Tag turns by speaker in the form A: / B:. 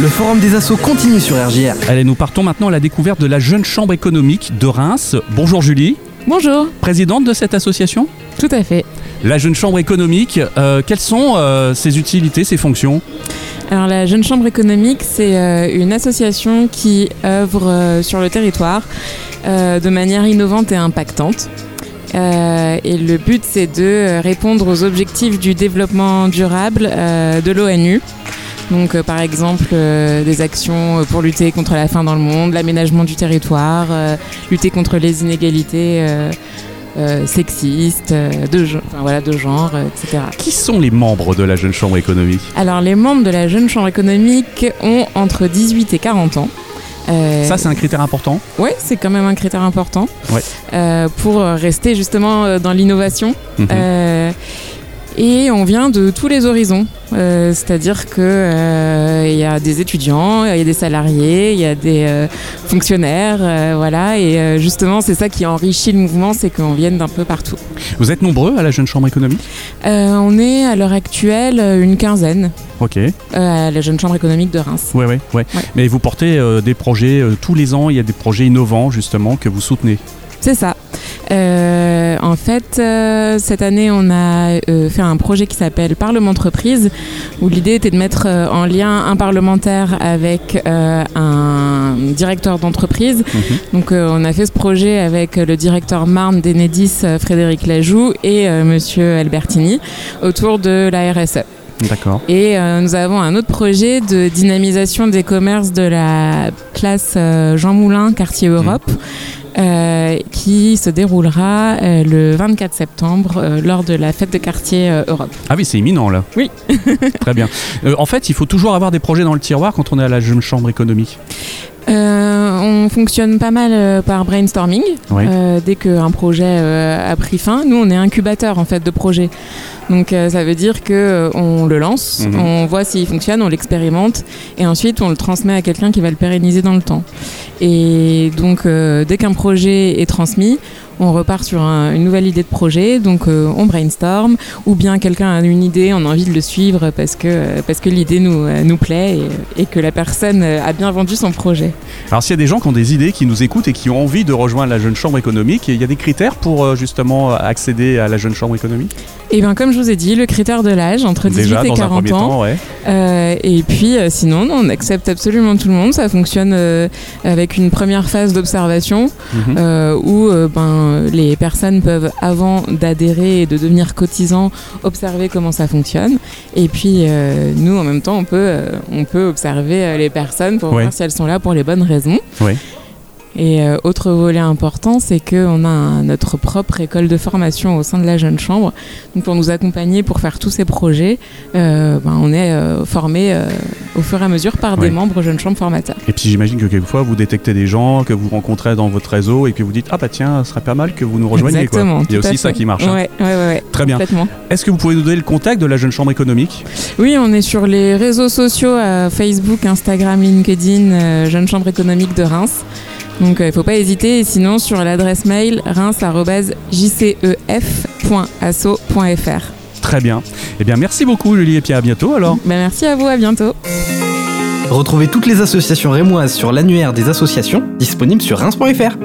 A: Le forum des assos continue sur RJR.
B: Allez, nous partons maintenant à la découverte de la Jeune Chambre économique de Reims. Bonjour Julie,
C: Bonjour,
B: présidente de cette association.
C: tout à fait.
B: La Jeune Chambre économique, euh, quelles sont euh, ses utilités, ses fonctions
C: Alors la Jeune Chambre économique, c'est euh, une association qui œuvre euh, sur le territoire euh, de manière innovante et impactante. Euh, et le but, c'est de répondre aux objectifs du développement durable euh, de l'ONU. Donc, euh, par exemple, euh, des actions pour lutter contre la faim dans le monde, l'aménagement du territoire, euh, lutter contre les inégalités euh, euh, sexistes, euh, de, enfin, voilà, de genre, euh, etc.
B: Qui sont les membres de la Jeune Chambre économique?
C: Alors, les membres de la Jeune Chambre économique ont entre 18 et 40 ans. Euh,
B: Ça, c'est un critère important?
C: ouais, c'est quand même un critère important
B: Ouais.
C: euh, pour rester justement euh, dans l'innovation.
B: Mhm.
C: Et on vient de tous les horizons, Euh, c'est-à-dire que euh, y a des étudiants, il y a des salariés, il y a des euh, fonctionnaires, voilà. Et justement, c'est ça qui enrichit le mouvement, c'est qu'on vienne d'un peu partout.
B: Vous êtes nombreux à la Jeune Chambre économique?
C: On est à l'heure actuelle une quinzaine
B: Ok.
C: à la Jeune Chambre économique de Reims.
B: Ouais, ouais. Ouais. Mais vous portez des projets tous les ans. Il y a des projets innovants justement que vous soutenez.
C: C'est ça. En fait, euh, cette année, on a euh, fait un projet qui s'appelle Parlement Entreprise, où l'idée était de mettre euh, en lien un parlementaire avec un directeur d'entreprise.
B: Mhm.
C: Donc, on a fait ce projet avec le directeur Marne d'Enedis, Frédéric Lajoux, et Monsieur Albertini, autour de la RSE.
B: D'accord.
C: Et euh, nous avons un autre projet de dynamisation des commerces de la place euh, Jean Moulin, quartier Europe, euh, qui se déroulera euh, le 24 septembre euh, lors de la fête de quartier Europe.
B: Ah oui, c'est imminent là.
C: Oui.
B: Très bien. En fait, il faut toujours avoir des projets dans le tiroir quand on est à la Jeune Chambre économique.
C: Euh, on fonctionne pas mal euh, par brainstorming.
B: Oui.
C: Euh, dès qu'un projet a pris fin, nous on est incubateur en fait de projets. Donc ça veut dire que on le lance,
B: Mhm.
C: on voit s'il fonctionne, on l'expérimente et ensuite on le transmet à quelqu'un qui va le pérenniser dans le temps. Et donc dès qu'un projet est transmis, on repart sur un- une nouvelle idée de projet, donc euh, on brainstorm, ou bien quelqu'un a une idée, on a envie de le suivre parce que, parce que l'idée nous, euh, nous plaît et, et que la personne euh, a bien vendu son projet.
B: Alors s'il y a des gens qui ont des idées, qui nous écoutent et qui ont envie de rejoindre la Jeune Chambre économique, il y a des critères pour justement accéder à la Jeune Chambre économique?
C: Et bien, comme je vous ai dit, le critère de l'âge, entre 18
B: Déjà,
C: et
B: dans un
C: 40
B: premier
C: ans.
B: temps, ouais.
C: Euh, et puis, euh, sinon, non, on accepte absolument tout le monde. Ça fonctionne euh, avec une première phase d'observation
B: Mhm.
C: où euh, ben, les personnes peuvent, avant d'adhérer et de devenir cotisants, observer comment ça fonctionne. Et puis, euh, nous, en même temps, on peut, euh, on peut observer euh, les personnes pour
B: Ouais.
C: voir si elles sont là pour les bonnes raisons.
B: Ouais.
C: Et euh, autre volet important, c'est qu'on a un- notre propre école de formation au sein de la Jeune Chambre. Donc pour nous accompagner pour faire tous ces projets, euh, ben, on est euh, formé euh, au fur et à mesure par
B: Ouais.
C: des membres Jeune Chambre formateurs.
B: Et puis j'imagine que quelquefois vous détectez des gens que vous rencontrez dans votre réseau et que vous dites ah bah tiens, ce serait pas mal que vous nous rejoigniez quoi.
C: Exactement.
B: Il y a aussi ça qui marche. hein.
C: Ouais, ouais,
B: Très bien. Est-ce que vous pouvez nous donner le contact de la Jeune Chambre économique?
C: Oui, on est sur les réseaux sociaux, Facebook, Instagram, LinkedIn, Jeune Chambre économique de Reims. Donc il ne faut pas hésiter. Et sinon, sur l'adresse mail reims.jcef.asso.fr.
B: Très bien. Eh bien merci beaucoup Julie et Pierre, à bientôt alors.
C: Ben, merci à vous, à bientôt.
A: Retrouvez toutes les associations rémoises sur l'annuaire des associations, disponible sur reims.fr.